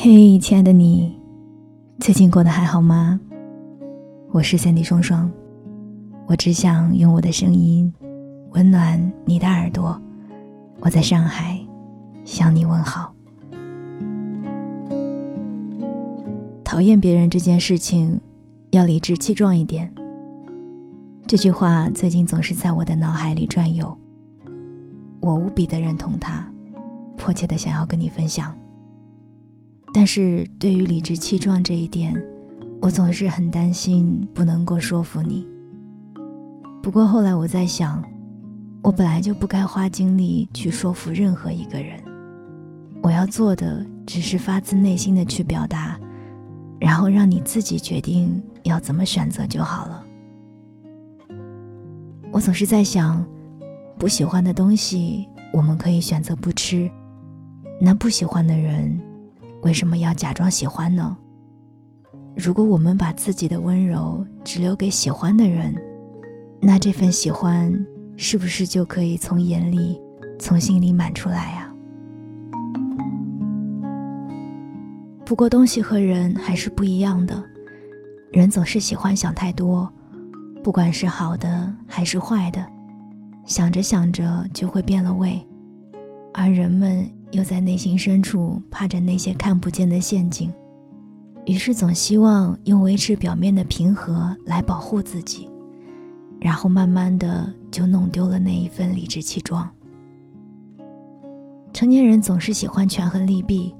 嘿，亲爱的你，最近过得还好吗？我是三 D 双双，我只想用我的声音温暖你的耳朵。我在上海向你问好。讨厌别人这件事情，要理直气壮一点。这句话最近总是在我的脑海里转悠，我无比的认同它，迫切的想要跟你分享。但是对于理直气壮这一点，我总是很担心不能够说服你。不过后来我在想，我本来就不该花精力去说服任何一个人，我要做的只是发自内心的去表达，然后让你自己决定要怎么选择就好了。我总是在想，不喜欢的东西我们可以选择不吃，那不喜欢的人，为什么要假装喜欢呢？如果我们把自己的温柔只留给喜欢的人，那这份喜欢是不是就可以从眼里、从心里满出来呀？不过东西和人还是不一样的，人总是喜欢想太多。不管是好的还是坏的，想着想着就会变了味，而人们又在内心深处怕着那些看不见的陷阱，于是总希望用维持表面的平和来保护自己，然后慢慢的就弄丢了那一份理直气壮。成年人总是喜欢权衡利弊，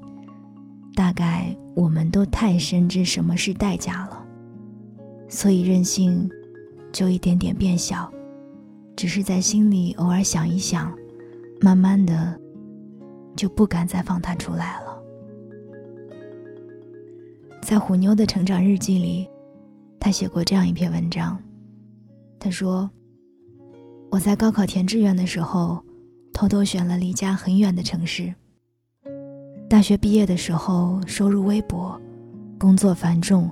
大概我们都太深知什么是代价了，所以任性。就一点点变小，只是在心里偶尔想一想，慢慢的就不敢再放他出来了。在虎妞的成长日记里，他写过这样一篇文章。他说：“我在高考填志愿的时候，偷偷选了离家很远的城市。大学毕业的时候，收入微薄，工作繁重，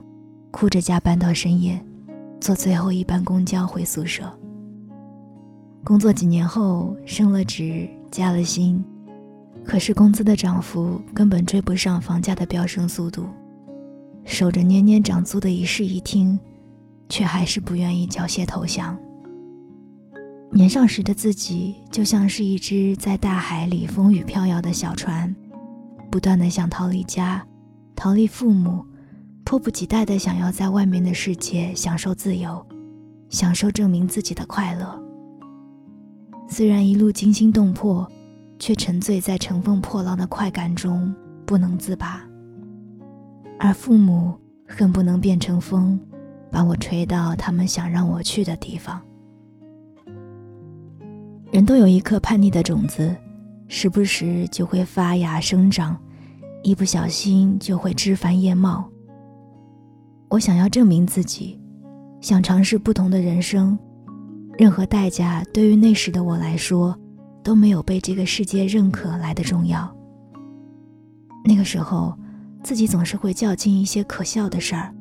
哭着加班到深夜。”坐最后一班公交回宿舍。工作几年后升了职，加了薪，可是工资的涨幅根本追不上房价的飙升速度。守着年年涨租的一室一厅，却还是不愿意缴械投降。年少时的自己就像是一只在大海里风雨飘摇的小船，不断的想逃离家，逃离父母。迫不及待的想要在外面的世界享受自由，享受证明自己的快乐。虽然一路惊心动魄，却沉醉在乘风破浪的快感中不能自拔。而父母恨不能变成风，把我吹到他们想让我去的地方。人都有一颗叛逆的种子，时不时就会发芽生长，一不小心就会枝繁叶茂。我想要证明自己，想尝试不同的人生，任何代价对于那时的我来说，都没有被这个世界认可来的重要。那个时候，自己总是会较劲一些可笑的事儿：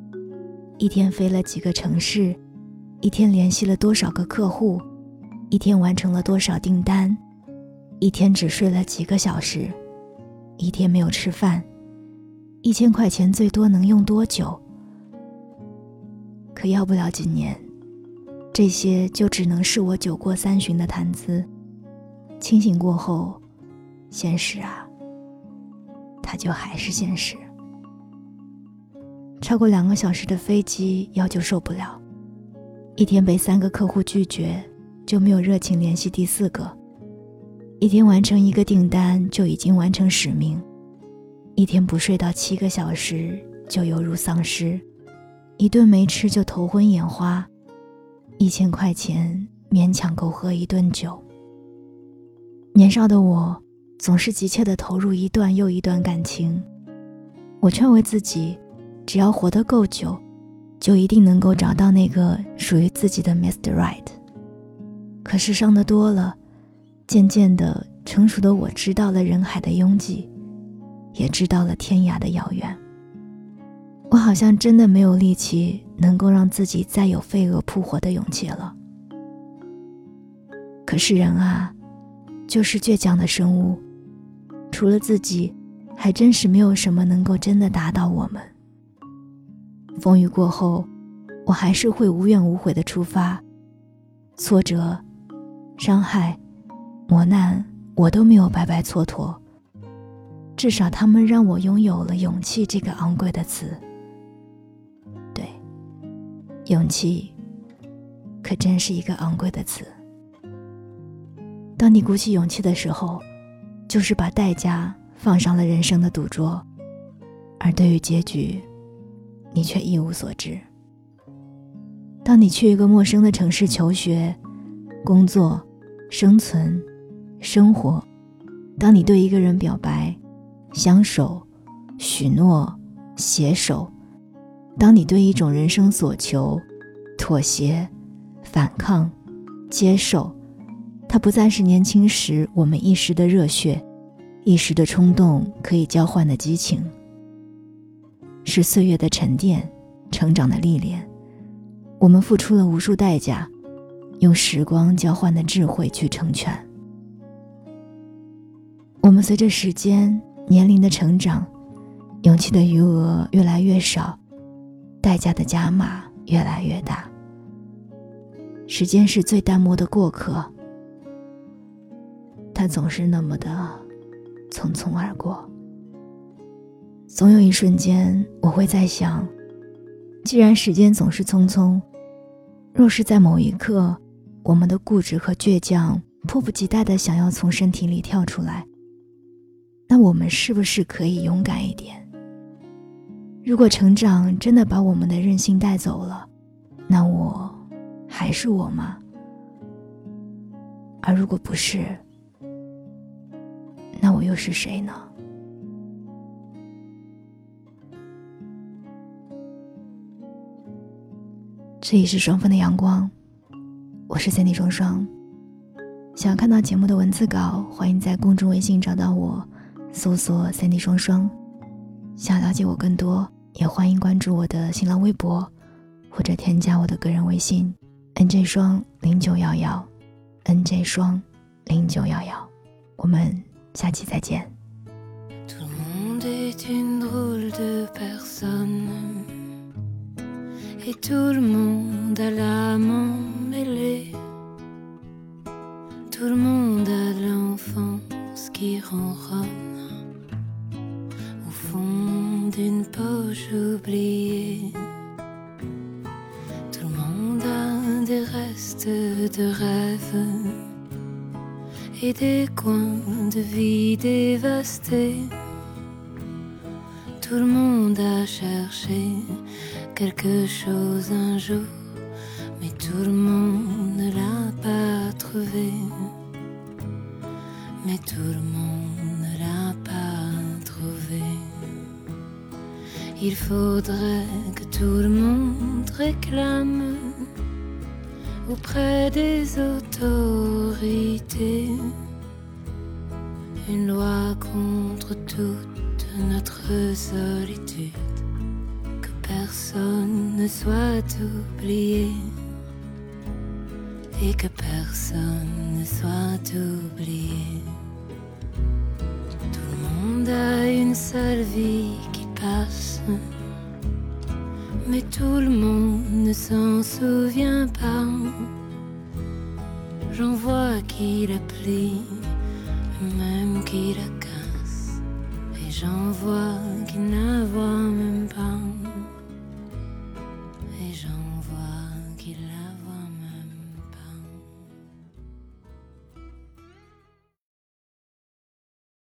一天飞了几个城市，一天联系了多少个客户，一天完成了多少订单，一天只睡了几个小时，一天没有吃饭，一千块钱最多能用多久？可要不了几年，这些就只能是我酒过三巡的谈资。清醒过后，现实啊，它就还是现实。超过两个小时的飞机，腰就受不了；一天被三个客户拒绝，就没有热情联系第四个；一天完成一个订单，就已经完成使命；一天不睡到七个小时，就犹如丧尸。一顿没吃就头昏眼花，一千块钱勉强够喝一顿酒。年少的我总是急切地投入一段又一段感情，我劝慰自己，只要活得够久，就一定能够找到那个属于自己的 Mr. Right。可是伤得多了，渐渐的成熟的我知道了人海的拥挤，也知道了天涯的遥远。我好像真的没有力气能够让自己再有飞蛾扑火的勇气了。可是人啊，就是倔强的生物，除了自己，还真是没有什么能够真的打倒我们。风雨过后，我还是会无怨无悔的出发。挫折、伤害、磨难，我都没有白白蹉跎。至少他们让我拥有了勇气这个昂贵的词。对，勇气，可真是一个昂贵的词。当你鼓起勇气的时候，就是把代价放上了人生的赌桌，而对于结局，你却一无所知。当你去一个陌生的城市求学、工作、生存、生活，当你对一个人表白、相守、许诺、携手，当你对一种人生所求、妥协、反抗、接受。它不再是年轻时我们一时的热血，一时的冲动可以交换的激情，是岁月的沉淀，成长的历练。我们付出了无数代价，用时光交换的智慧去成全。我们随着时间、年龄的成长，勇气的余额越来越少，代价的加码越来越大。时间是最淡漠的过客。它总是那么的匆匆而过。总有一瞬间，我会在想：既然时间总是匆匆，若是在某一刻，我们的固执和倔强迫不及待的想要从身体里跳出来，那我们是不是可以勇敢一点？如果成长真的把我们的任性带走了，那我还是我吗？而如果不是？又是谁呢？这里是双份的阳光，我是三 D 双双。想要看到节目的文字稿，欢迎在公众微信找到我，搜索“三 D 双双”。想了解我更多，也欢迎关注我的新浪微博，或者添加我的个人微信：nj 双零九幺幺，nj 双零九幺幺。我们。下期再见。Tout le monde est une drôle de personne. Et tout le monde a l'âme mêlée. Tout le monde a l'enfance qui ronronne au fond d'une poche oubliée. Tout le monde a des restes de rêves et des coins de vie dévastés. Tout le monde a cherché quelque chose un jour, mais tout le monde ne l'a pas trouvé. Mais tout le monde ne l'a pas trouvé. Il faudrait que tout le monde réclame auprès des autorités. Une loi contre toute notre solitude, que personne ne soit oublié et que personne ne soit oublié. Tout le monde a une seule vie qui passe mais tout le monde ne s'en souvient pas. J'en vois qui la plie, même qui la casse, et j'en vois qui ne voit même pas, et j'en vois qui la.